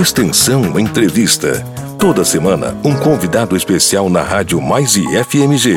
Extensão Entrevista. Toda semana, um convidado especial na Rádio Mais e FMG.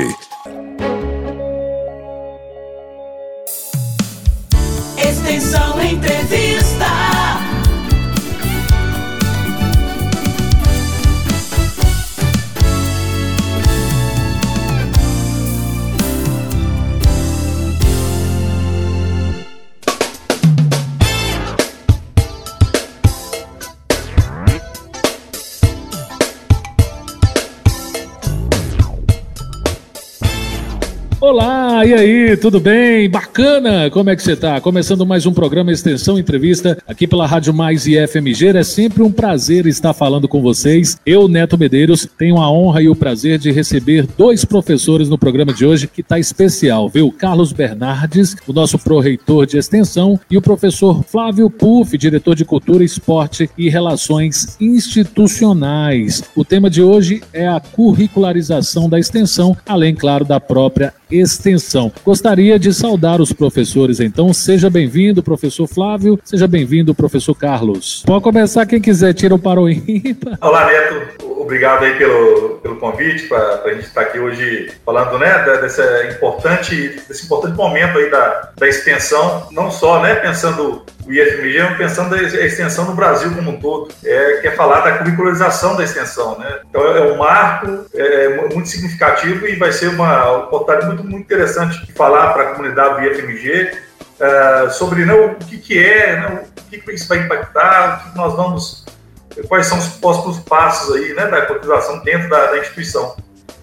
E aí, tudo bem? Bacana? Como é que você tá? Começando mais um programa Extensão Entrevista aqui pela Rádio Mais e FMG. É sempre um prazer estar falando com vocês. Eu, Neto Medeiros, tenho a honra e o prazer de receber dois professores no programa de hoje que está especial, viu? Carlos Bernardes, o nosso pró-reitor de extensão, e o professor Flávio Puff, diretor de Cultura, Esporte e Relações Institucionais. O tema de hoje é a curricularização da extensão, além, claro, da própria Extensão. Gostaria de saudar os professores, então. Seja bem-vindo, professor Flávio. Seja bem-vindo, professor Carlos. Pode começar quem quiser, tira o ímpar. Olá, Neto. Obrigado aí pelo, pelo convite para a gente estar aqui hoje falando né, dessa importante, desse importante momento aí da, da extensão, não só né, pensando o IFMG, pensando a extensão no Brasil como um todo, é, que é falar da curricularização da extensão. Né? Então é um marco é, muito significativo e vai ser uma oportunidade muito, muito interessante de falar para a comunidade do IFMG uh, sobre né, o que, que é, né, o que, que isso vai impactar, o que nós vamos quais são os próximos passos aí, né, da cotização dentro da, da instituição.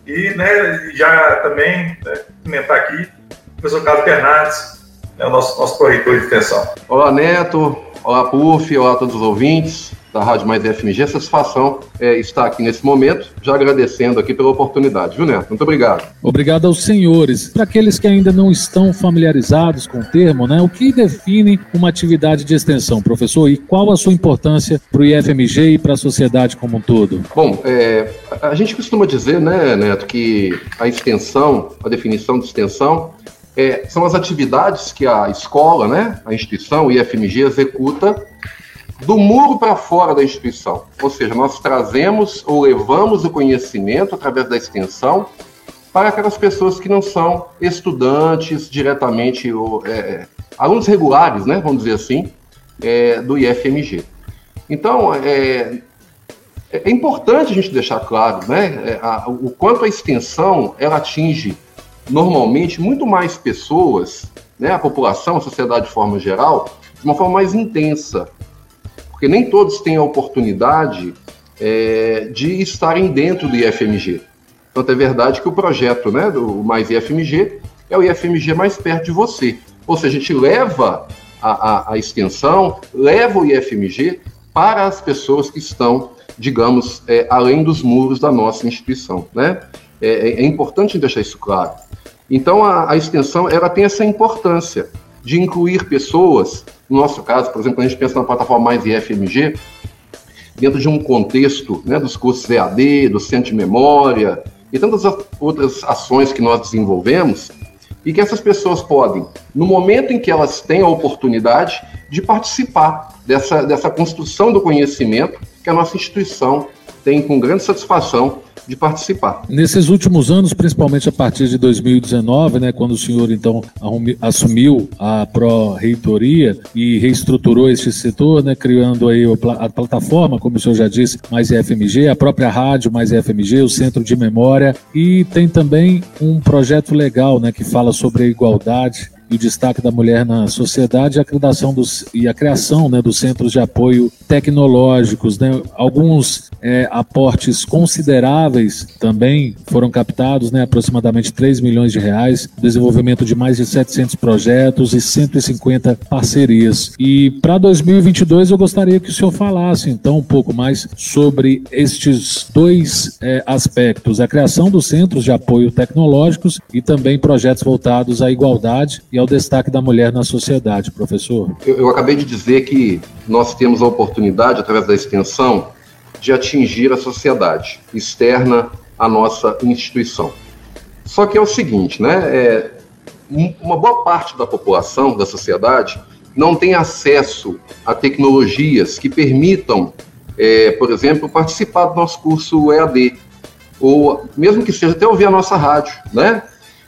E, né, já também, né, comentar aqui, o professor Carlos Bernardes, né, o nosso, nosso corretor de extensão. Olá, Neto. Olá, Puf. Olá a todos os ouvintes da Rádio Mais FMG. Satisfação é, estar aqui nesse momento, já agradecendo aqui pela oportunidade, viu, Neto? Muito obrigado. Obrigado aos senhores. Para aqueles que ainda não estão familiarizados com o termo, né, o que define uma atividade de extensão, professor, e qual a sua importância para o IFMG e para a sociedade como um todo? Bom, é, a gente costuma dizer, né, Neto, que a extensão, a definição de extensão, é, são as atividades que a escola, né, a instituição, o IFMG, executa do muro para fora da instituição. Ou seja, nós trazemos ou levamos o conhecimento através da extensão para aquelas pessoas que não são estudantes diretamente, ou, é, é, alunos regulares, né, vamos dizer assim, é, do IFMG. Então, é, é, importante a gente deixar claro né, é, a, o quanto a extensão ela atinge normalmente muito mais pessoas, né, a população, a sociedade de forma geral, de uma forma mais intensa porque nem todos têm a oportunidade é, de estarem dentro do IFMG. Então é verdade que o projeto né, do Mais IFMG é o IFMG mais perto de você. Ou seja, a gente leva a, a, a extensão, leva o IFMG para as pessoas que estão, digamos, é, além dos muros da nossa instituição. Né? É, é importante deixar isso claro. Então, a, a, extensão ela tem essa importância de incluir pessoas no nosso caso, por exemplo, quando a gente pensa na plataforma Mais IFMG, dentro de um contexto né, dos cursos EAD, do Centro de Memória e tantas outras ações que nós desenvolvemos, e que essas pessoas podem, no momento em que elas têm a oportunidade, de participar dessa, dessa construção do conhecimento que a nossa instituição tem com grande satisfação de participar. Nesses últimos anos, principalmente a partir de 2019, né, quando o senhor então assumiu a pró-reitoria e reestruturou este setor, né, criando aí a plataforma, como o senhor já disse, mais FMG, a própria rádio mais FMG, o Centro de Memória e tem também um projeto legal, né, que fala sobre a igualdade e o destaque da mulher na sociedade a criação dos, e a criação né, dos centros de apoio tecnológicos. Né? Alguns é, aportes consideráveis também foram captados, né, aproximadamente 3 milhões de reais, desenvolvimento de mais de 700 projetos e 150 parcerias. E para 2022 eu gostaria que o senhor falasse então um pouco mais sobre estes dois é, aspectos, a criação dos centros de apoio tecnológicos e também projetos voltados à igualdade e ao destaque da mulher na sociedade, professor? Eu, eu acabei de dizer que nós temos a oportunidade, através da extensão, de atingir a sociedade externa à nossa instituição. Só que é o seguinte, né? É, uma boa parte da população, da sociedade, não tem acesso a tecnologias que permitam é, por exemplo, participar do nosso curso EAD, ou mesmo que seja até ouvir a nossa rádio, né?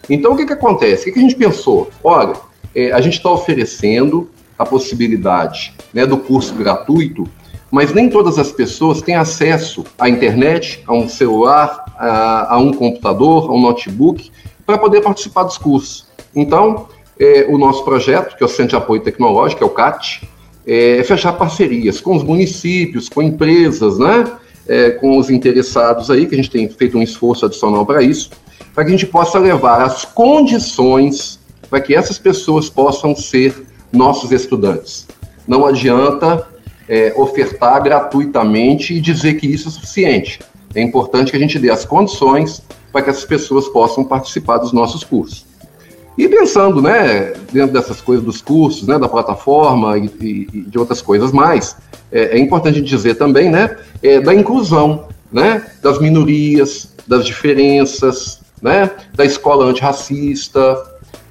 Então, o que, que acontece? O que, que a gente pensou? Olha, é, a gente está oferecendo a possibilidade né, do curso gratuito, mas nem todas as pessoas têm acesso à internet, a um celular, a, a um computador, a um notebook, para poder participar dos cursos. Então, é, o nosso projeto, que é o Centro de Apoio Tecnológico, é o CAT, é fechar parcerias com os municípios, com empresas, né? É, com os interessados aí, que a gente tem feito um esforço adicional para isso, para que a gente possa levar as condições para que essas pessoas possam ser nossos estudantes. Não adianta é, ofertar gratuitamente e dizer que isso é suficiente. É importante que a gente dê as condições para que essas pessoas possam participar dos nossos cursos. E pensando, né, dentro dessas coisas dos cursos, né, da plataforma e, e, e de outras coisas mais, é, é, importante dizer também, né, é, da inclusão, né, das minorias, das diferenças, né, da escola antirracista,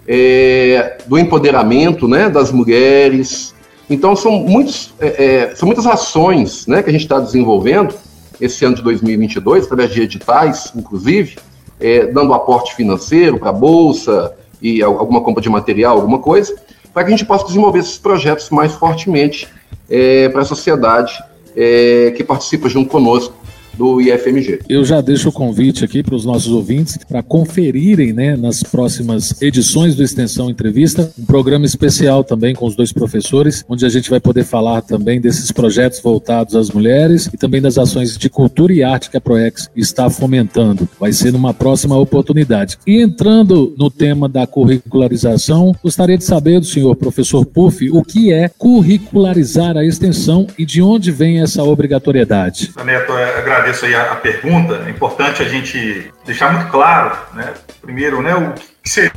é, do empoderamento, né, das mulheres. Então são muitos, é, é, são muitas ações, né, que a gente está desenvolvendo esse ano de 2022 através de editais, inclusive, é, dando aporte financeiro para a bolsa, e alguma compra de material, alguma coisa, para que a gente possa desenvolver esses projetos mais fortemente é, para a sociedade é, que participa junto conosco do IFMG. Eu já deixo o convite aqui para os nossos ouvintes para conferirem né, nas próximas edições do Extensão Entrevista, um programa especial também com os dois professores, onde a gente vai poder falar também desses projetos voltados às mulheres e também das ações de cultura e arte que a ProEx está fomentando. Vai ser numa próxima oportunidade. E entrando no tema da curricularização, gostaria de saber do senhor professor Puff o que é curricularizar a extensão e de onde vem essa obrigatoriedade. Neto, é agradeço aí a, a, pergunta. É importante a gente deixar muito claro, né, primeiro, né, o que seria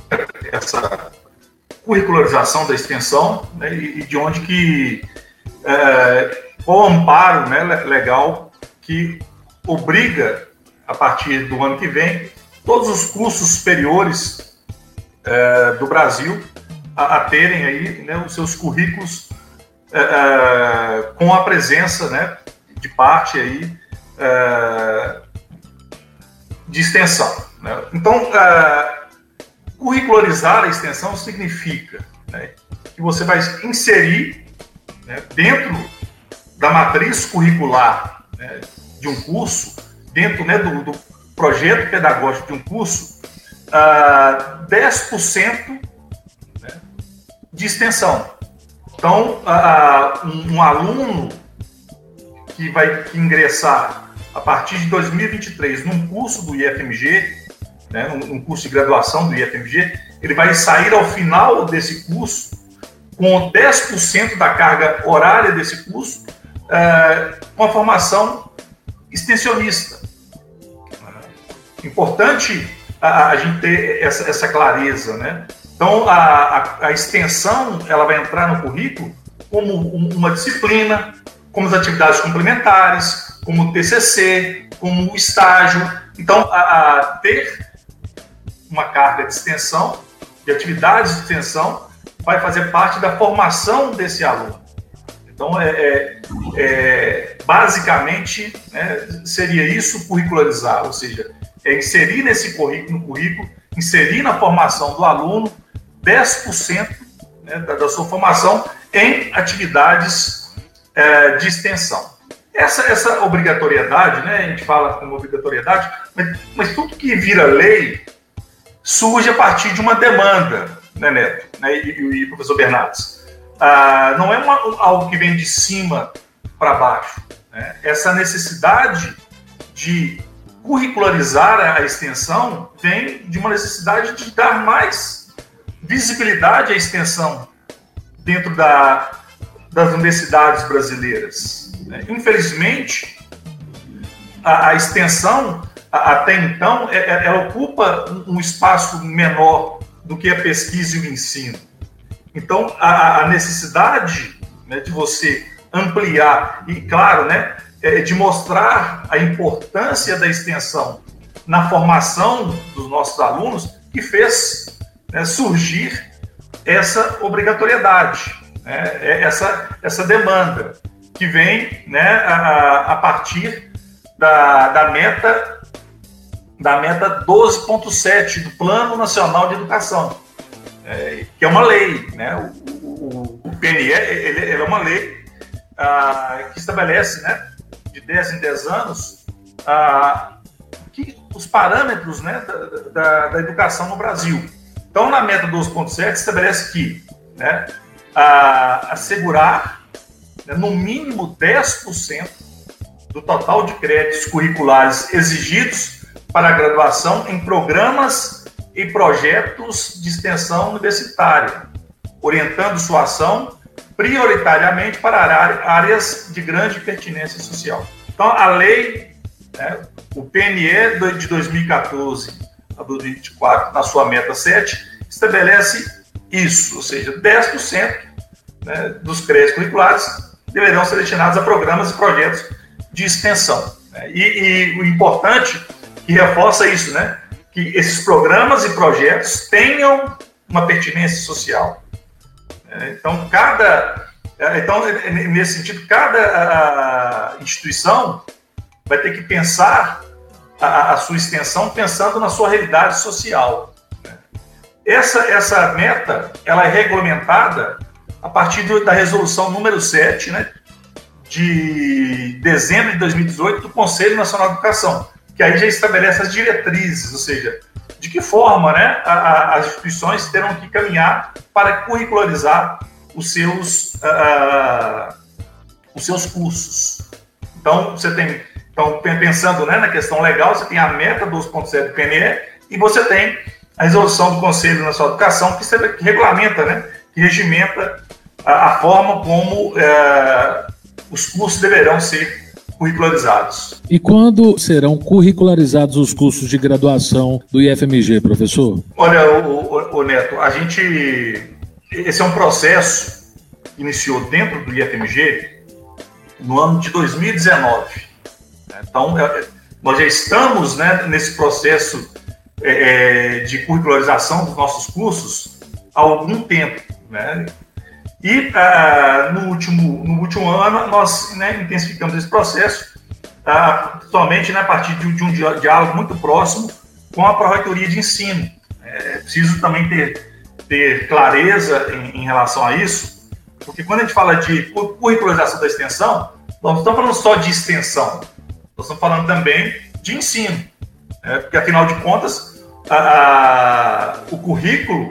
essa curricularização da extensão né, e, e, de onde que é, o amparo né, legal que obriga, a partir do ano que vem, todos os cursos superiores é, do Brasil a, a, terem aí né, os seus currículos é, é com a presença né, de parte aí é, de extensão. Né? Então, é, curricularizar a extensão significa né, que você vai inserir né, dentro da matriz curricular né, de um curso, dentro né, do, do, projeto pedagógico de um curso, uh, 10% né, de extensão. Então, uh, um, um aluno que vai ingressar a partir de 2023, num curso do IFMG, né, num curso de graduação do IFMG, ele vai sair ao final desse curso com 10% da carga horária desse curso, é, com a formação extensionista. Importante a, a gente ter essa, essa, clareza, né? Então, a, a, a, extensão ela vai entrar no currículo como uma disciplina, como as atividades complementares, como TCC, como estágio. Então, a, a ter uma carga de extensão, de atividades de extensão, vai fazer parte da formação desse aluno. Então, é, é, é basicamente, né, seria isso curricularizar, ou seja, é inserir nesse currículo, no currículo, inserir na formação do aluno 10% né, da, da, sua formação em atividades é, de extensão. Essa, essa obrigatoriedade, né, a gente fala como obrigatoriedade, mas, mas tudo que vira lei surge a partir de uma demanda, né, Neto né, e, e professor Bernardes. Ah, não é uma, algo que vem de cima para baixo. Né? Essa necessidade de curricularizar a extensão vem de uma necessidade de dar mais visibilidade à extensão dentro da, das universidades brasileiras. Né? Infelizmente, a, a extensão, a, até então, é, é, ela ocupa um, um, espaço menor do que a pesquisa e o ensino. Então, a, a necessidade né, de você ampliar, e claro, né, é de mostrar a importância da extensão na formação dos nossos alunos, que fez né, surgir essa obrigatoriedade, né, essa, essa demanda. Que vem né, a, a partir da, da meta da meta 12.7 do Plano Nacional de Educação, é, que é uma lei, né? O, o, o PNE ele, ele, é uma lei ah, que estabelece, né, de 10 em 10 anos, ah, que, os parâmetros né, da, da, da, educação no Brasil. Então, na meta 12.7 estabelece que né, a, assegurar né, no mínimo 10% do total de créditos curriculares exigidos para a graduação em programas e projetos de extensão universitária, orientando sua ação prioritariamente para áreas de grande pertinência social. Então, a lei, né, o PNE de 2014 a 2024, na sua meta 7, estabelece isso, ou seja, 10% né, dos créditos curriculares deverão ser destinados a programas e projetos de extensão. Né? E, e, o importante que reforça isso, né, que esses programas e projetos tenham uma pertinência social. É, então, cada, é, então nesse sentido, cada instituição vai ter que pensar a, a sua extensão pensando na sua realidade social. Essa, essa meta ela é regulamentada a partir da resolução número 7, né, de dezembro de 2018, do Conselho Nacional de Educação, que aí já estabelece as diretrizes, ou seja, de que forma né, a, a, as instituições terão que caminhar para curricularizar os seus, uh, os seus cursos. Então, você tem, então, pensando né, na questão legal, você tem a meta 12.7 do PNE e você tem a resolução do Conselho Nacional de Educação, que regulamenta, né, que regimenta a, a forma como é, os cursos deverão ser curricularizados. E quando serão curricularizados os cursos de graduação do IFMG, professor? Olha, o, o, o Neto, a gente. Esse é um processo que iniciou dentro do IFMG no ano de 2019. Então, é, nós já estamos né, nesse processo é, é, de curricularização dos nossos cursos há algum tempo. Né? E ah, no, último, no último ano nós né, intensificamos esse processo, ah, somente né, a partir de, de, um diálogo muito próximo com a Pró-Reitoria de Ensino. É preciso também ter, ter clareza em, em, relação a isso, porque quando a gente fala de curricularização da extensão, nós não estamos falando só de extensão, nós estamos falando também de ensino. Né? Porque, afinal de contas, o currículo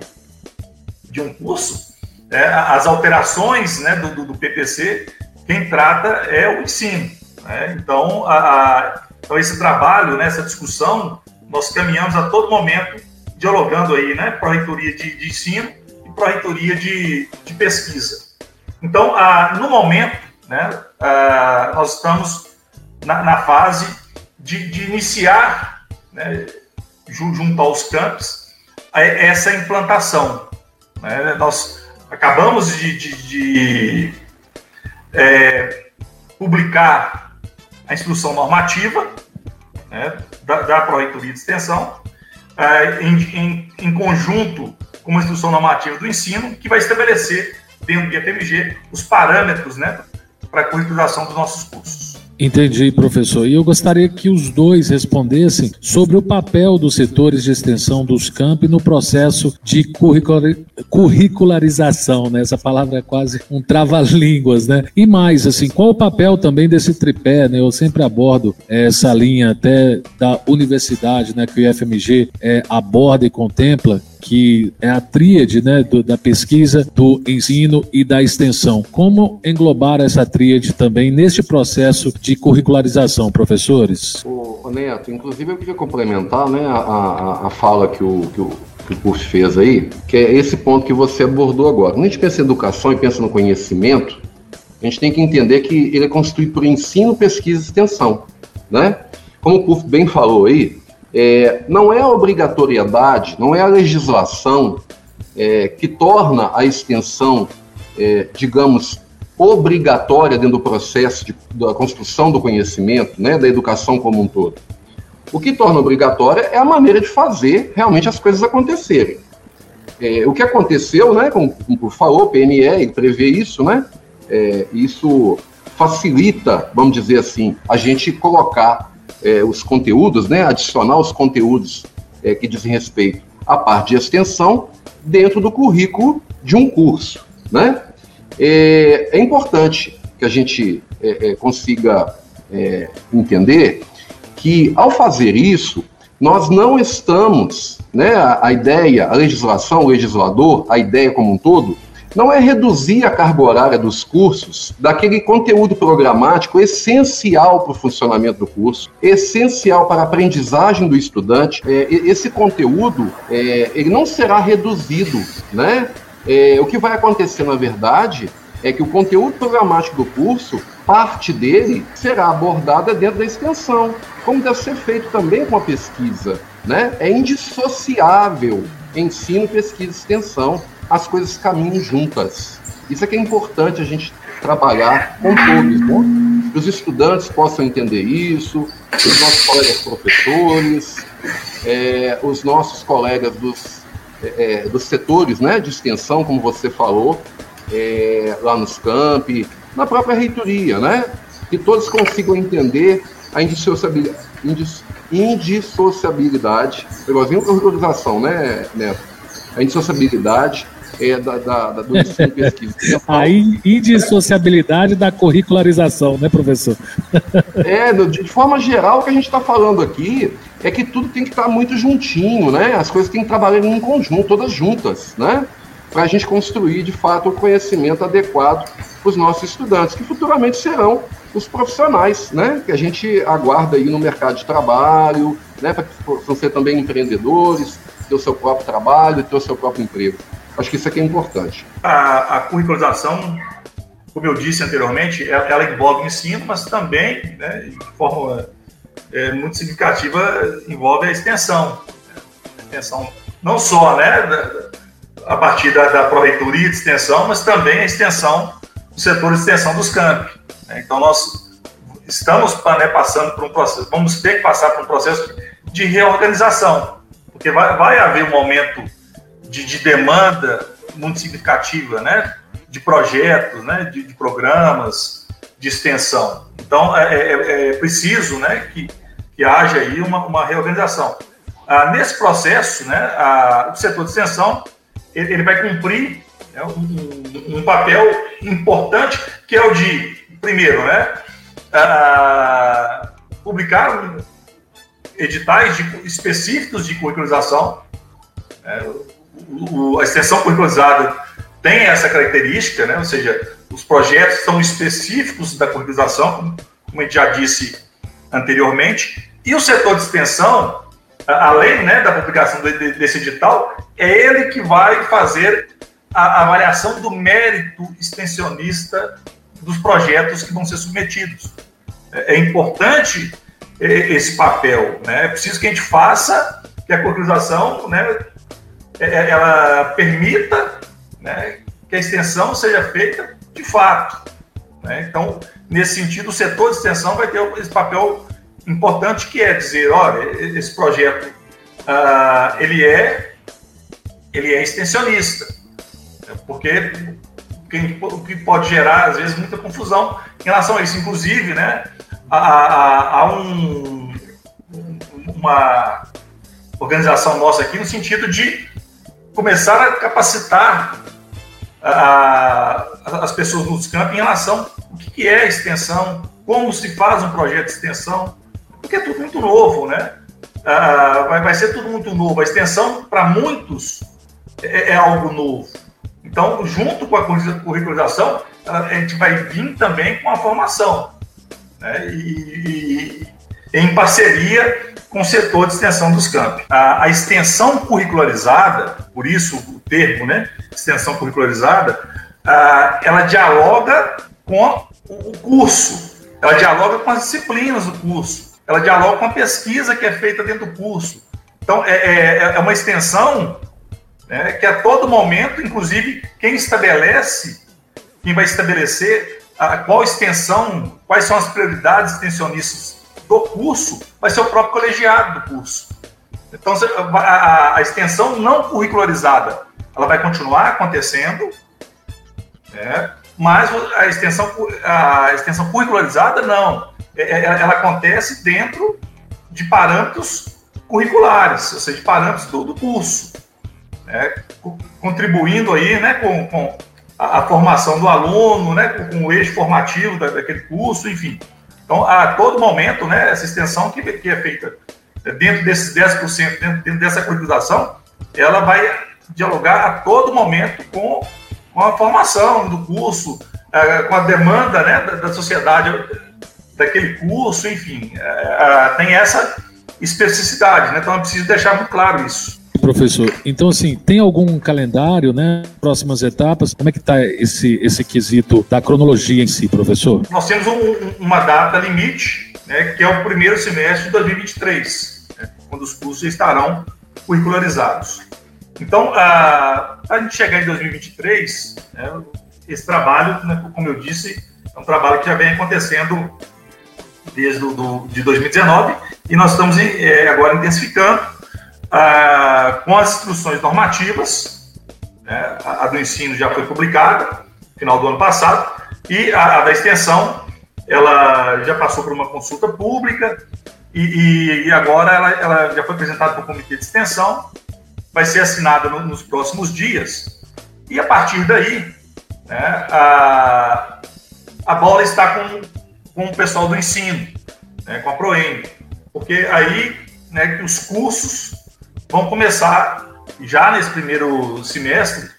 de um curso, é, as alterações né, do, do, PPC, quem trata é o ensino. Né? Então, a, então, esse trabalho, né, essa discussão, nós caminhamos a todo momento dialogando aí, né, para a reitoria de, de, ensino e para a reitoria de, de pesquisa. Então, no momento, né, nós estamos na, na fase de, de iniciar né, junto aos campos, essa implantação. Né? Nós acabamos de, de, de é, publicar a instrução normativa né, da, da Proreitoria de Extensão, é, em, em, em, conjunto com a instrução normativa do ensino, que vai estabelecer dentro do IFMG os parâmetros né, para a curricularização dos nossos cursos. Entendi, professor. E eu gostaria que os dois respondessem sobre o papel dos setores de extensão dos campi no processo de curricularização, né? Essa palavra é quase um trava-línguas, né? E mais, assim, qual o papel também desse tripé, né? Eu sempre abordo essa linha até da universidade, né? Que o IFMG é, aborda e contempla, que é a tríade né, do, da pesquisa, do ensino e da extensão. Como englobar essa tríade também neste processo de curricularização, professores? O, Neto, inclusive eu queria complementar né, a, a, a fala que o, que o que o curso fez aí, que é esse ponto que você abordou agora. Quando a gente pensa em educação e pensa no conhecimento, a gente tem que entender que ele é constituído por ensino, pesquisa e extensão. Né? Como o curso bem falou aí, é, não é a obrigatoriedade, não é a legislação é, que torna a extensão, é, digamos, obrigatória dentro do processo de, da construção do conhecimento, né, da educação como um todo. O que torna obrigatória é a maneira de fazer realmente as coisas acontecerem. É, o que aconteceu, né, como, como falou, o PNE prevê isso, né, é, isso facilita, vamos dizer assim, a gente colocar é, os conteúdos, né, adicionar os conteúdos é, que dizem respeito à parte de extensão dentro do currículo de um curso. Né? É, é importante que a gente é, é, consiga é, entender que, ao fazer isso, nós não estamos, né, a, a ideia, a legislação, o legislador, a ideia como um todo, não é reduzir a carga horária dos cursos daquele conteúdo programático essencial para o funcionamento do curso, essencial para a aprendizagem do estudante. É, esse conteúdo é, ele não será reduzido, né? É, o que vai acontecer, na verdade, é que o conteúdo programático do curso, parte dele será abordada dentro da extensão, como deve ser feito também com a pesquisa. Né? É indissociável ensino, pesquisa e extensão as coisas caminham juntas. Isso é que é importante a gente trabalhar com todos, né? que os estudantes possam entender isso, os nossos colegas professores, é, os nossos colegas dos, é, é, dos setores né, de extensão, como você falou, é, lá nos campi, na própria reitoria, né? Que todos consigam entender a indissociabilidade, indissociabilidade, igualzinho organização, né, Neto? A indissociabilidade é, da, da, da, do ensino pesquisa. A indissociabilidade da curricularização, né, professor? É, de forma geral, o que a gente está falando aqui é que tudo tem que estar tá muito juntinho, né? As coisas têm que trabalhar em conjunto, todas juntas, né? Para a gente construir, de fato, o conhecimento adequado para os nossos estudantes, que futuramente serão os profissionais, né? Que a gente aguarda aí no mercado de trabalho, né? Para que possam ser também empreendedores, ter o seu próprio trabalho, ter o seu próprio emprego. Acho que isso aqui é importante. A, a curricularização, como eu disse anteriormente, ela, ela envolve o ensino, mas também, né, de forma é, muito significativa, envolve a extensão. A extensão não só né, a partir da, da Proreitoria de Extensão, mas também a extensão do setor de extensão dos campos. Né? Então, nós estamos né, passando por um processo, vamos ter que passar por um processo de reorganização, porque vai, vai haver um momento de, de demanda muito significativa, né? De projetos, né? De, de programas de extensão. Então, é, é, é, é preciso, né? Que, que haja aí uma, uma reorganização. Ah, nesse processo, né? A, o setor de extensão ele, ele vai cumprir né, um, um, papel importante que é o de, primeiro, né? Ah, publicar editais de, específicos de curricularização, é, o, a extensão curriculizada tem essa característica, né? ou seja, os projetos são específicos da curriculização, como a gente já disse anteriormente, e o setor de extensão, além né, da publicação desse edital, é ele que vai fazer a avaliação do mérito extensionista dos projetos que vão ser submetidos. É, é importante esse papel, né? É preciso que a gente faça que a curriculização né, é, é, ela permita né, que a extensão seja feita de fato. Né? Então, nesse sentido, o setor de extensão vai ter esse papel importante que é dizer, olha, esse projeto uh, ele é ele é extensionista, porque o que pode gerar às vezes muita confusão em relação a isso, inclusive, né, há, um, uma organização nossa aqui no sentido de começar a capacitar a, as pessoas nos campos em relação ao que é extensão, como se faz um projeto de extensão, porque é tudo muito novo, né? Ah, vai, vai ser tudo muito novo. A extensão, para muitos, é, é, algo novo. Então, junto com a curricularização, a gente vai vir também com a formação. Né? E, e em parceria com o setor de extensão dos campos. A, a, extensão curricularizada, por isso o termo, né, extensão curricularizada, a, ela dialoga com o curso, ela dialoga com as disciplinas do curso, ela dialoga com a pesquisa que é feita dentro do curso. Então, é, é, é uma extensão né, que a todo momento, inclusive, quem estabelece, quem vai estabelecer a, qual extensão, quais são as prioridades extensionistas do curso vai ser o próprio colegiado do curso. Então, a, a extensão não curricularizada, ela vai continuar acontecendo, né? mas a extensão, a extensão curricularizada não. É, é, ela acontece dentro de parâmetros curriculares, ou seja, de parâmetros do, do curso, né? contribuindo aí né, com, com a, a, formação do aluno, né, com, com o eixo formativo da, daquele curso, enfim. Então, a todo momento, né, essa extensão que, que é feita dentro desses 10%, dentro, dentro dessa curricularização, ela vai dialogar a todo momento com, com a formação do curso, é, com a demanda né, da, da, sociedade daquele curso, enfim, é, tem essa especificidade, né? então é preciso deixar muito claro isso. Professor, então assim, tem algum calendário, né? Próximas etapas, como é que está esse, esse quesito da cronologia em si, professor? Nós temos um, uma data limite, né, que é o primeiro semestre de 2023, né, quando os cursos estarão curricularizados. Então, a, a gente chegar em 2023, né, esse trabalho, né, como eu disse, é um trabalho que já vem acontecendo desde do, de 2019 e nós estamos é, agora intensificando ah, com as instruções normativas. Né, a, do ensino já foi publicada final do ano passado e a, a da extensão ela já passou por uma consulta pública e, e, e agora ela, ela, já foi apresentada para o comitê de extensão vai ser assinada no, nos próximos dias. E a partir daí, né, a, a bola está com, com o pessoal do ensino, né, com a ProEM, porque aí né, que os cursos vão começar já nesse primeiro semestre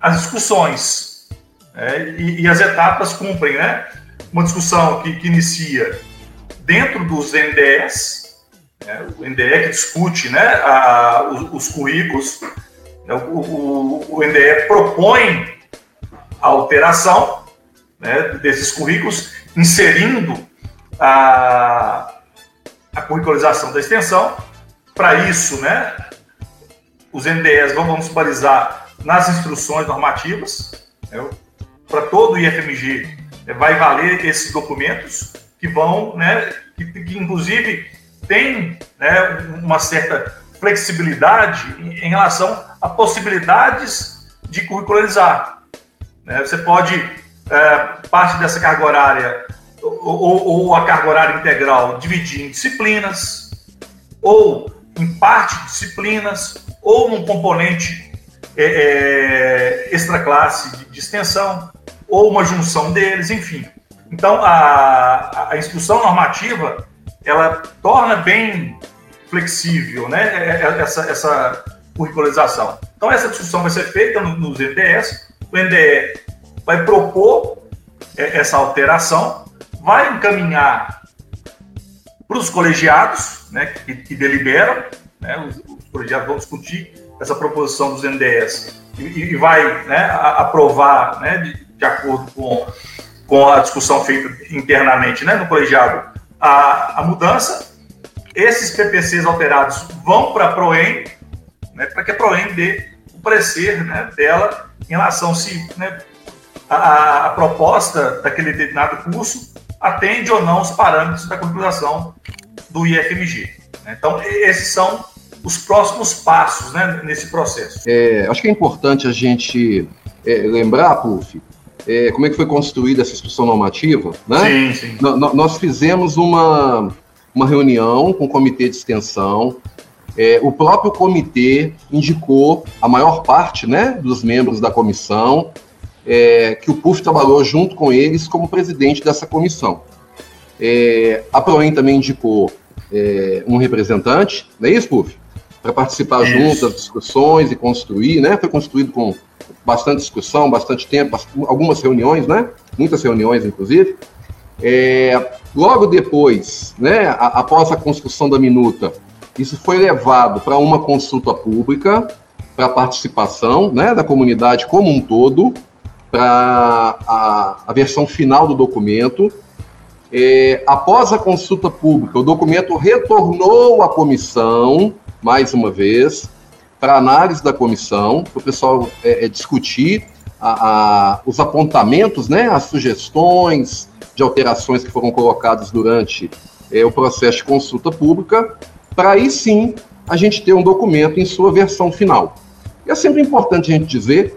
as discussões né, e, e, as etapas cumprem, né? Uma discussão que, que inicia dentro dos NDS, né? O NDE que discute né, a, os, os, currículos, né, o, o, o, NDE propõe a alteração né, desses currículos, inserindo a, a curricularização da extensão. Para isso, né, os NDEs vão municipalizar nas instruções normativas, né, para todo o IFMG vai valer esses documentos que vão, né, que, que inclusive tem né, uma certa flexibilidade em relação a possibilidades de curricularizar. Né? Você pode, é, parte dessa carga horária, ou, ou, a carga horária integral, dividir em disciplinas, ou em parte disciplinas, ou num componente é, é, extra classe de, de, extensão, ou uma junção deles, enfim. Então, a, a instrução normativa ela torna bem flexível né, é, é, essa, essa curricularização. Então, essa discussão vai ser feita nos NDEs, o NDE vai propor é, essa alteração, vai encaminhar para os colegiados né, que, que deliberam, né, os, os, colegiados vão discutir essa proposição dos NDEs e, e vai né, aprovar né, de, de, acordo com, com a discussão feita internamente né, no colegiado a, a mudança. Esses PPCs alterados vão para a PROEM, né, para que a PROEM dê o parecer né, dela em relação se né, a, a, proposta daquele determinado curso atende ou não os parâmetros da curriculação do IFMG. Né. Então, esses são os próximos passos né, nesse processo. É, acho que é importante a gente é, lembrar, Puf, é, como é que foi construída essa instrução normativa, né? Sim, sim. nós fizemos uma, uma reunião com o comitê de extensão, é, o próprio comitê indicou a maior parte né, dos membros da comissão, é, que o PUF trabalhou junto com eles como presidente dessa comissão. É, a PROEM também indicou é, um representante, não é isso, PUF? Para participar junto das discussões e construir, né? Foi construído com bastante discussão, bastante tempo, algumas reuniões, né? Muitas reuniões, inclusive. É, logo depois, né, a, após a construção da minuta, isso foi levado para uma consulta pública, para participação né, da comunidade como um todo, para a, a, versão final do documento. É, após a consulta pública, o documento retornou à comissão, mais uma vez, para análise da comissão, para o pessoal é, é, discutir a, a, os apontamentos, né, as sugestões de alterações que foram colocadas durante é, o processo de consulta pública, para aí sim a gente ter um documento em sua versão final. E é sempre importante a gente dizer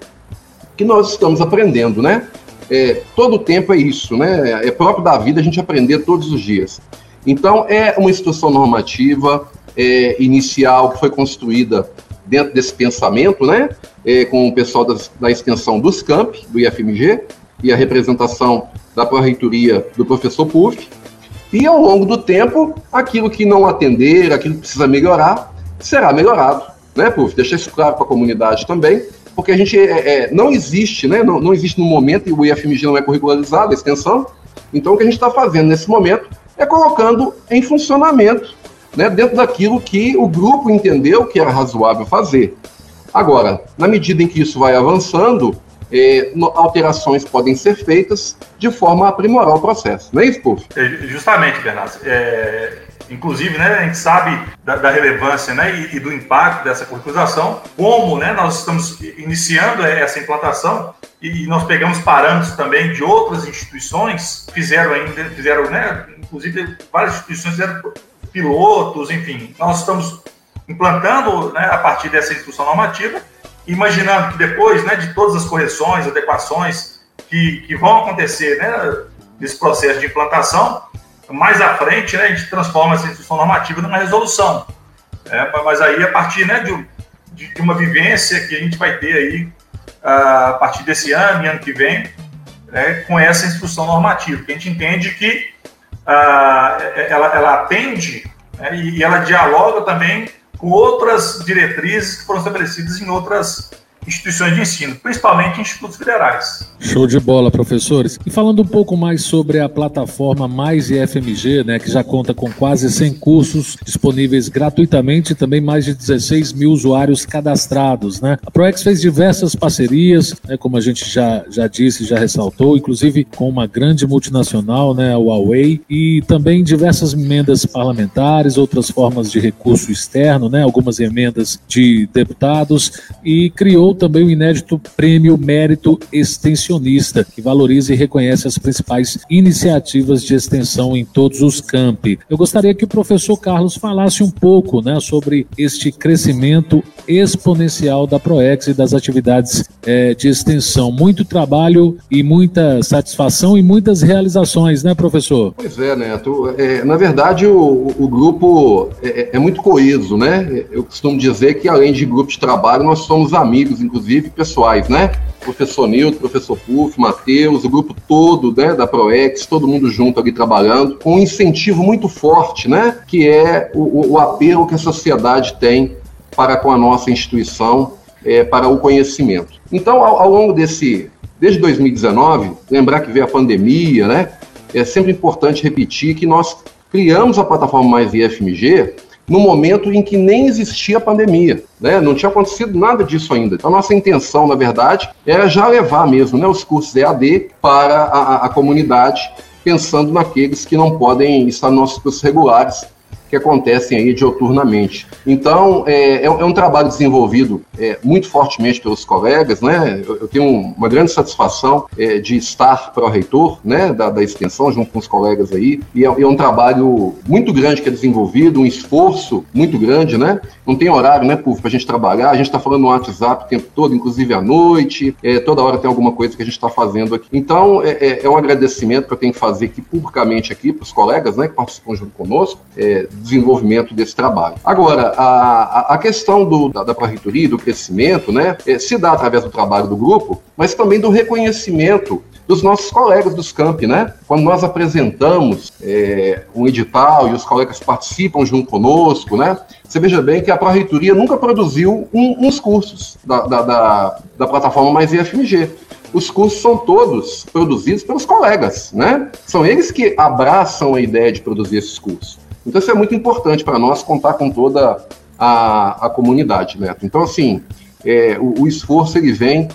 que nós estamos aprendendo, né? É, todo tempo é isso, né? É próprio da vida a gente aprender todos os dias. Então, é uma instituição normativa é, inicial que foi construída dentro desse pensamento, né? É, com o pessoal das, da extensão dos camp, do IFMG, e a representação da pró-reitoria do professor Puff. E ao longo do tempo, aquilo que não atender, aquilo que precisa melhorar, será melhorado, né, Puff? Deixa isso claro para a comunidade também, porque a gente é, é, não existe, né? Não, não existe no momento, e o IFMG não é curricularizado, a extensão. Então, o que a gente está fazendo nesse momento é colocando em funcionamento, né, dentro daquilo que o grupo entendeu que era razoável fazer. Agora, na medida em que isso vai avançando, é, alterações podem ser feitas de forma a aprimorar o processo, não é isso, Puff? É, justamente, Bernardo. É, inclusive, né, a gente sabe da, da relevância né, e, e, do impacto dessa curricularização, como né, nós estamos iniciando essa implantação e, e nós pegamos parâmetros também de outras instituições, fizeram ainda, fizeram, né, inclusive várias instituições fizeram pilotos, enfim, nós estamos implantando né, a partir dessa instrução normativa, imaginando que depois né, de todas as correções, adequações que, que vão acontecer né, nesse processo de implantação, mais à frente né, a gente transforma essa instrução normativa numa resolução. É, mas aí, a partir né, de, de, uma vivência que a gente vai ter aí a partir desse ano e ano que vem, né, com essa instrução normativa, que a gente entende que ah, ela, ela atende né, e ela dialoga também com outras diretrizes que foram estabelecidas em outras instituições de ensino, principalmente institutos federais. Show de bola, professores. E falando um pouco mais sobre a plataforma Mais IFMG, né, que já conta com quase 100 cursos disponíveis gratuitamente e também mais de 16 mil usuários cadastrados. Né? A ProEx fez diversas parcerias, né, como a gente já, já disse, já ressaltou, inclusive com uma grande multinacional, né, a Huawei, e também diversas emendas parlamentares, outras formas de recurso externo, né, algumas emendas de deputados, e criou também o inédito Prêmio Mérito Extensionista, que valoriza e reconhece as principais iniciativas de extensão em todos os campi. Eu gostaria que o professor Carlos falasse um pouco né, sobre este crescimento exponencial da ProEx e das atividades é, de extensão. Muito trabalho e muita satisfação e muitas realizações, né, professor? Pois é, Neto. É, na verdade, o, o grupo é, é muito coeso, né? Eu costumo dizer que, além de grupo de trabalho, nós somos amigos inclusive pessoais, né? Professor Nilton, professor Puff, Matheus, o grupo todo né, da ProEx, todo mundo junto ali trabalhando, com um incentivo muito forte, né? Que é o, o apelo que a sociedade tem para com a nossa instituição, é, para o conhecimento. Então, ao, ao longo desse, desde 2019, lembrar que veio a pandemia, né? É sempre importante repetir que nós criamos a plataforma Mais IFMG no momento em que nem existia a pandemia, né? Não tinha acontecido nada disso ainda. Então, nossa intenção, na verdade, era já levar mesmo né, os cursos EAD para a, a comunidade, pensando naqueles que não podem estar nos nossos cursos regulares, que acontecem aí dioturnamente. Então, é, é, um trabalho desenvolvido é, muito fortemente pelos colegas, né? Eu, eu tenho uma grande satisfação é, de estar pró-reitor, né, da, da, extensão, junto com os colegas aí, e é, é, um trabalho muito grande que é desenvolvido, um esforço muito grande, né? Não tem horário, né, para a gente trabalhar, a gente está falando no WhatsApp o tempo todo, inclusive à noite, é, toda hora tem alguma coisa que a gente está fazendo aqui. Então, é, é, um agradecimento que eu tenho que fazer aqui publicamente aqui para os colegas, né, que participam junto conosco, desenvolvimento desse trabalho. Agora, a, a questão do, da, da pró-reitoria, do crescimento, né, é, se dá através do trabalho do grupo, mas também do reconhecimento dos nossos colegas dos campi, né? Quando nós apresentamos é, um edital e os colegas participam junto conosco, né? Você veja bem que a Pró-Reitoria nunca produziu um, uns cursos da, da, da, da plataforma Mais IFMG os cursos são todos produzidos pelos colegas, né? São eles que abraçam a ideia de produzir esses cursos. Então isso é muito importante para nós contar com toda a, a comunidade, Neto. Então, assim, é, o, o, esforço ele vem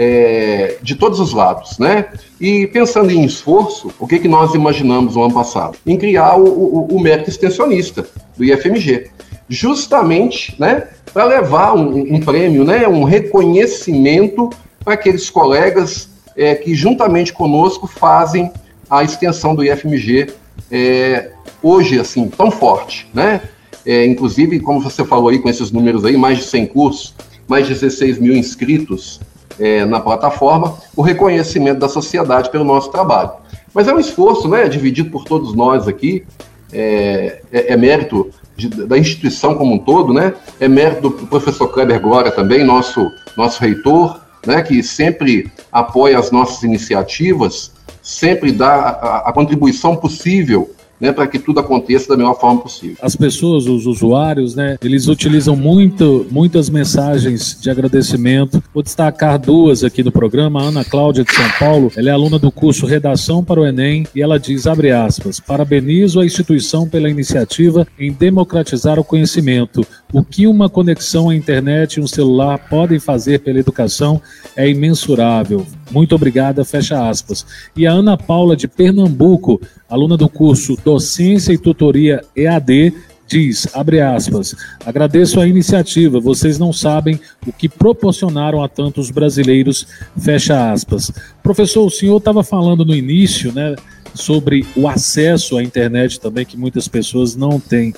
é, de todos os lados, né? E pensando em esforço, o que, que nós imaginamos no ano passado? Em criar o, o, o mérito extensionista do IFMG, justamente, né, para levar um, um, prêmio, né, um reconhecimento para aqueles colegas é, que juntamente conosco fazem a extensão do IFMG é, hoje, assim, tão forte, né? É, inclusive, como você falou aí, com esses números aí, mais de 100 cursos, mais de 16 mil inscritos é, na plataforma o reconhecimento da sociedade pelo nosso trabalho. Mas é um esforço, né, dividido por todos nós aqui, é, é, é mérito de, da instituição como um todo, né? É mérito do professor Kleber Glória também, nosso, nosso reitor, né? Que sempre apoia as nossas iniciativas, sempre dá a, a contribuição possível né, para que tudo aconteça da melhor forma possível. As pessoas, os usuários, né, eles utilizam muito, muitas mensagens de agradecimento. Vou destacar duas aqui no programa. A Ana Cláudia de São Paulo, ela é aluna do curso Redação para o Enem e ela diz, abre aspas, parabenizo a instituição pela iniciativa em democratizar o conhecimento. O que uma conexão à internet e um celular podem fazer pela educação é imensurável. Muito obrigada, fecha aspas. E a Ana Paula de Pernambuco, aluna do curso Docência e Tutoria EAD, diz, abre aspas, agradeço a iniciativa, vocês não sabem o que proporcionaram a tantos brasileiros, fecha aspas. Professor, o senhor estava falando no início, né, sobre o acesso à internet também, que muitas pessoas não têm.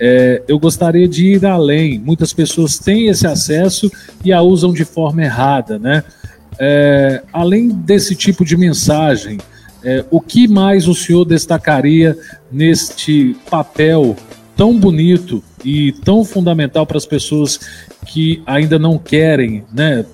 É, eu gostaria de ir além, muitas pessoas têm esse acesso e a usam de forma errada, né? É, além desse tipo de mensagem, é, o que mais o senhor destacaria neste papel tão bonito e tão fundamental para as pessoas que ainda não querem né,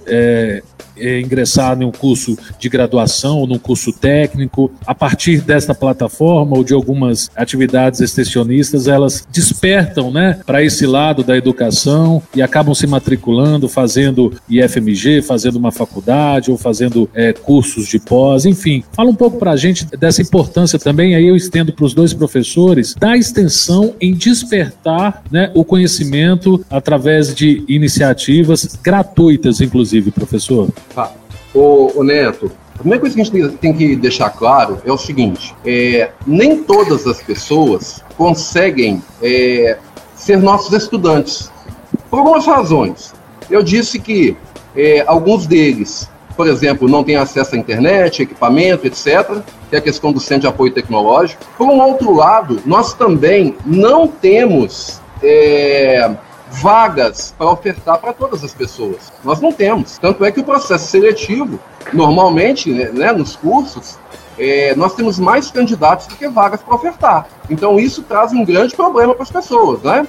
é, ingressar em um curso de graduação num curso técnico, a partir desta plataforma ou de algumas atividades extensionistas, elas despertam né, para esse lado da educação e acabam se matriculando, fazendo IFMG, fazendo uma faculdade ou fazendo é, cursos de pós, enfim. Fala um pouco para a gente dessa importância também, aí eu estendo para os dois professores, da extensão em despertar né, o conhecimento através de iniciativas gratuitas, inclusive, professor. Tá. Ô, ô, Neto, a primeira coisa que a gente tem que deixar claro é o seguinte: é, nem todas as pessoas conseguem é, ser nossos estudantes. Por algumas razões. Eu disse que é, alguns deles, por exemplo, não têm acesso à internet, equipamento, etc., que é a questão do centro de apoio tecnológico. Por um outro lado, nós também não temos é, vagas para ofertar para todas as pessoas. Nós não temos. Tanto é que o processo seletivo, normalmente, né, né nos cursos, é, nós temos mais candidatos do que vagas para ofertar. Então, isso traz um grande problema para as pessoas, né?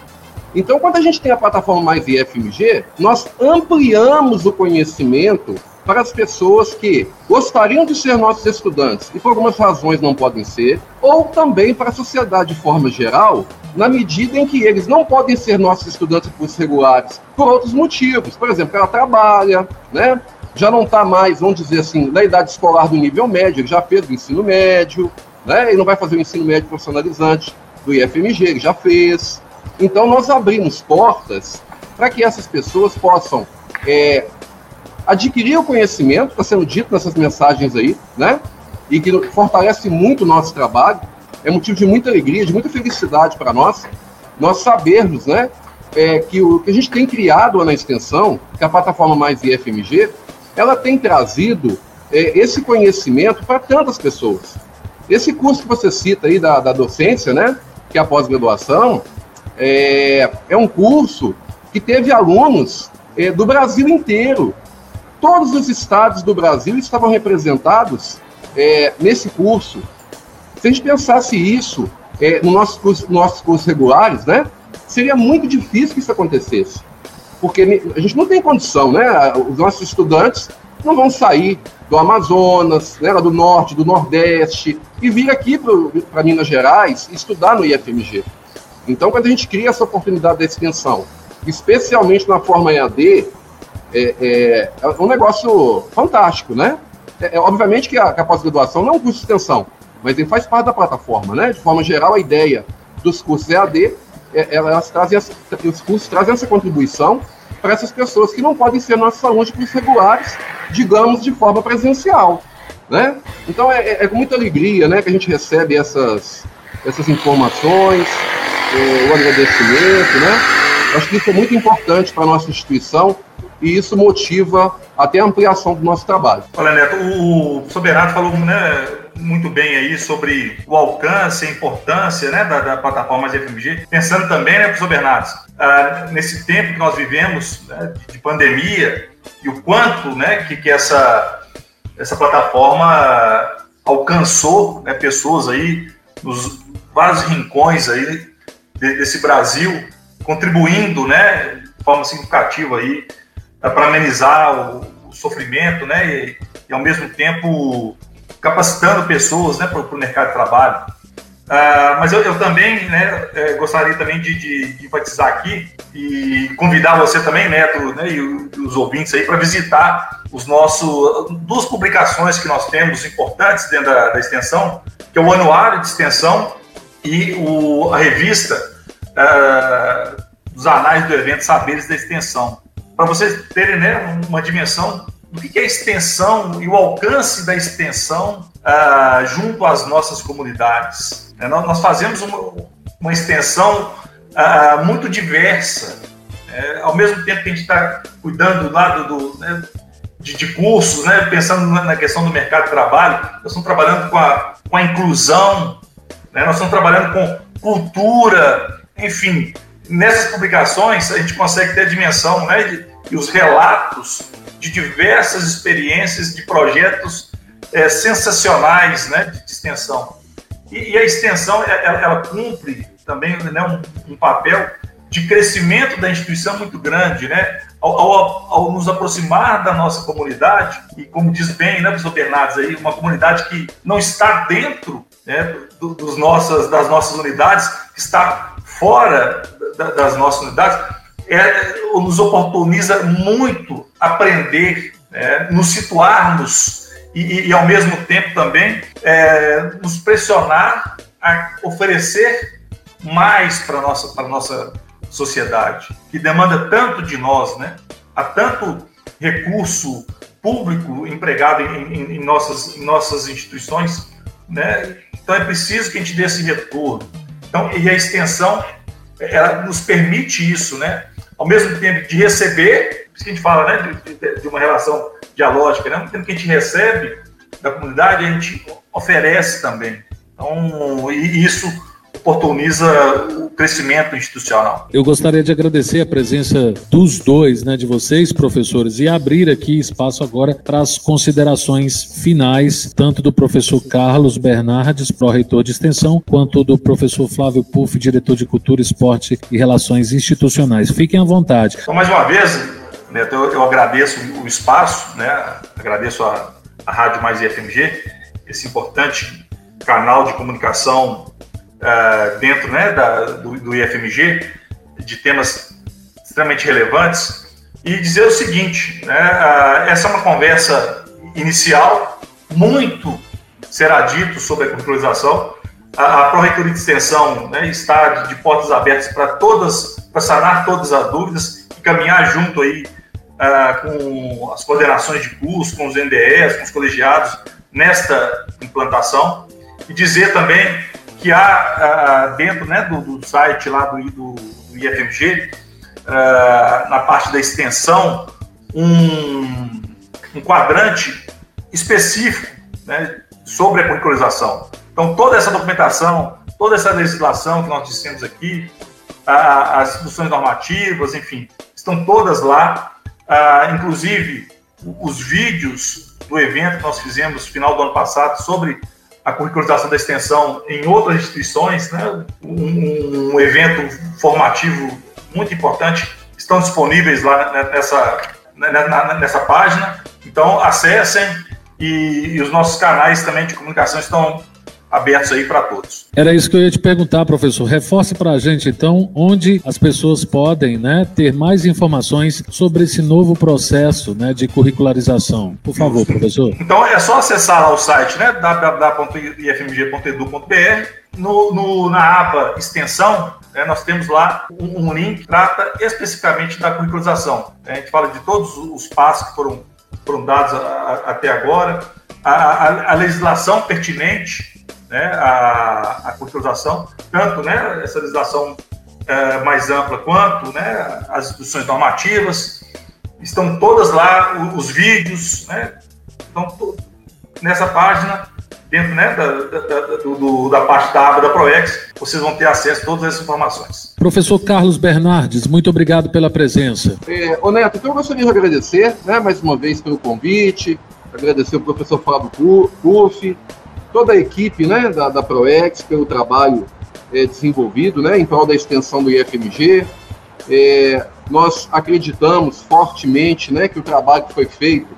Então, quando a gente tem a plataforma Mais IFMG, nós ampliamos o conhecimento para as pessoas que gostariam de ser nossos estudantes e por algumas razões não podem ser, ou também para a sociedade de forma geral, na medida em que eles não podem ser nossos estudantes por regulares por outros motivos. Por exemplo, ela trabalha, né? já não está mais, vamos dizer assim, na idade escolar do nível médio, ele já fez o ensino médio, né? ele não vai fazer o ensino médio profissionalizante do IFMG, ele já fez. Então, nós abrimos portas para que essas pessoas possam é, adquirir o conhecimento, está sendo dito nessas mensagens aí, né? E que fortalece muito o nosso trabalho. É motivo de muita alegria, de muita felicidade para nós, nós sabermos, né? É, que o que a gente tem criado na extensão, que a plataforma Mais IFMG, ela tem trazido é, esse conhecimento para tantas pessoas. Esse curso que você cita aí da, da docência, né? Que é a pós-graduação, é, é um curso que teve alunos é, do Brasil inteiro. Todos os estados do Brasil estavam representados é, nesse curso. Se a gente pensasse isso é, no nosso curso, nossos cursos regulares, né, seria muito difícil que isso acontecesse. Porque a gente não tem condição, né? Os nossos estudantes não vão sair do Amazonas, né, do Norte, do Nordeste, e vir aqui para Minas Gerais estudar no IFMG. Então, quando a gente cria essa oportunidade da extensão, especialmente na forma EAD, é, é, é um negócio fantástico, né? É, é obviamente que a, a pós-graduação não é um curso de extensão, mas ele faz parte da plataforma, né? De forma geral, a ideia dos cursos EAD, é, elas trazem, os cursos trazem essa contribuição para essas pessoas que não podem ser nossos alunos regulares, digamos, de forma presencial, né? Então, é, é, é com muita alegria, né, que a gente recebe essas, essas informações, o agradecimento, né? Acho que isso é muito importante para a nossa instituição e isso motiva até a ampliação do nosso trabalho. Olha, Neto, o Bernardo falou né, muito bem aí sobre o alcance e a importância né, da, da plataforma FMG, pensando também, né, professor Bernardo, ah, nesse tempo que nós vivemos né, de pandemia, e o quanto né, que, que essa, essa plataforma alcançou né, pessoas aí nos vários rincões aí desse Brasil, contribuindo né, de forma significativa aí para amenizar o, o, sofrimento né, e, e, ao mesmo tempo capacitando pessoas né, para o mercado de trabalho. Uh, mas eu, eu, também né, é, gostaria também de, de, de, enfatizar aqui e convidar você também, Neto, né, e os ouvintes aí para visitar os nossos duas publicações que nós temos importantes dentro da, da extensão, que é o anuário de extensão e o, a revista uh, dos anais do evento Saberes da Extensão, para vocês terem né, uma dimensão do que é a extensão e o alcance da extensão uh, junto às nossas comunidades. É, nós fazemos uma, uma extensão uh, muito diversa, é, ao mesmo tempo que a gente está cuidando do lado do, né, de, de, cursos, né, pensando na questão do mercado de trabalho, nós estamos trabalhando com a, com a inclusão, né, nós estamos trabalhando com cultura, enfim, nessas publicações a gente consegue ter a dimensão né, de, e os relatos de diversas experiências de projetos é, sensacionais né, de extensão. E, e a extensão, ela, ela cumpre também né, um, um, papel de crescimento da instituição muito grande, né? Ao, ao, ao, nos aproximar da nossa comunidade, e como diz bem, né, professor Bernardes, aí, uma comunidade que não está dentro né, do, dos nossas, das nossas unidades, que está fora da, das nossas unidades, é, nos oportuniza muito aprender, né, nos situarmos e, e, ao mesmo tempo também é, nos pressionar a oferecer mais para nossa, para nossa sociedade, que demanda tanto de nós, né? Há tanto recurso público empregado em, em, em nossas, em nossas instituições, né? Então é preciso que a gente dê esse retorno. Então, e a extensão, ela nos permite isso, né? Ao mesmo tempo de receber, isso que a gente fala, né? De, de uma relação dialógica, né? No tempo que a gente recebe da comunidade, a gente oferece também. Então, e isso oportuniza o crescimento institucional. Eu gostaria de agradecer a presença dos dois, né, de vocês, professores, e abrir aqui espaço agora para as considerações finais, tanto do professor Carlos Bernardes, pró-reitor de extensão, quanto do professor Flávio Puff, diretor de Cultura, Esporte e Relações Institucionais. Fiquem à vontade. Então, mais uma vez, Neto, eu, eu agradeço o espaço, né, agradeço a, a Rádio Mais IFMG, esse importante canal de comunicação uh, dentro né, da, do, do, IFMG, de temas extremamente relevantes, e dizer o seguinte: né, uh, essa é uma conversa inicial, muito será dito sobre a curricularização. A, a de Extensão né, está de, portas abertas para todas, para sanar todas as dúvidas e caminhar junto aí uh, com as coordenações de curso, com os NDEs, com os colegiados nesta implantação e dizer também que há uh, dentro né, do, do, site lá do, do, do IFMG, uh, ah, na parte da extensão, um, um quadrante específico né, sobre a curricularização. Então, toda essa documentação, toda essa legislação que nós dissemos aqui, as instruções normativas, enfim, estão todas lá ah, inclusive, os vídeos do evento que nós fizemos no final do ano passado sobre a curricularização da extensão em outras instituições, né? um, um evento formativo muito importante, estão disponíveis lá nessa, nessa página. Então, acessem e, e os nossos canais também de comunicação estão abertos aí para todos. Era isso que eu ia te perguntar, professor. Reforce para a gente, então, onde as pessoas podem né, ter mais informações sobre esse novo processo né, de curricularização. Por favor, professor. Então, é só acessar lá o site né, www.ifmg.edu.br. No, no, na aba extensão, né, nós temos lá um, um, link que trata especificamente da curricularização. A gente fala de todos os passos que foram, foram dados a, a, até agora, a, a legislação pertinente né, a, a culturalização, tanto né, essa legislação é, mais ampla quanto né, as instituições normativas, estão todas lá, os, os vídeos, né, estão nessa página dentro né, da, da, do, da parte da aba da ProEx, vocês vão ter acesso a todas essas informações. Professor Carlos Bernardes, muito obrigado pela presença. É, ô Neto, então eu gostaria de agradecer né, mais uma vez pelo convite, agradecer o professor Fábio Puff, toda a equipe né, da, da ProEx pelo trabalho é, desenvolvido né, em prol da extensão do IFMG. É, nós acreditamos fortemente né, que o trabalho que foi feito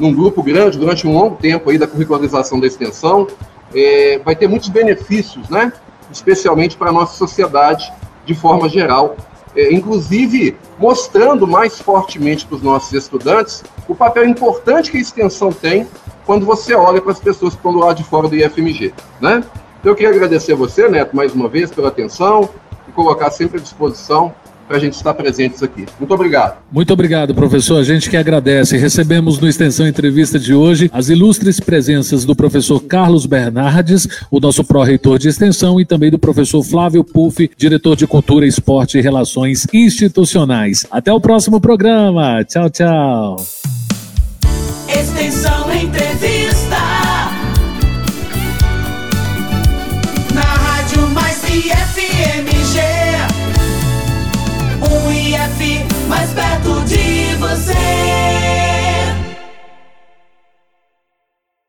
num grupo grande durante um longo tempo aí da curricularização da extensão é, vai ter muitos benefícios, né, especialmente para a nossa sociedade de forma geral, é, inclusive mostrando mais fortemente para os nossos estudantes o papel importante que a extensão tem quando você olha para as pessoas que estão do lado de fora do IFMG, né? Então, eu queria agradecer a você, Neto, mais uma vez pela atenção e colocar sempre à disposição para a gente estar presentes aqui. Muito obrigado. Muito obrigado, professor. A gente que agradece. Recebemos no Extensão Entrevista de hoje as ilustres presenças do professor Carlos Bernardes, o nosso pró-reitor de extensão, e também do professor Flávio Puff, diretor de Cultura, Esporte e Relações Institucionais. Até o próximo programa. Tchau, tchau. Extensão entre.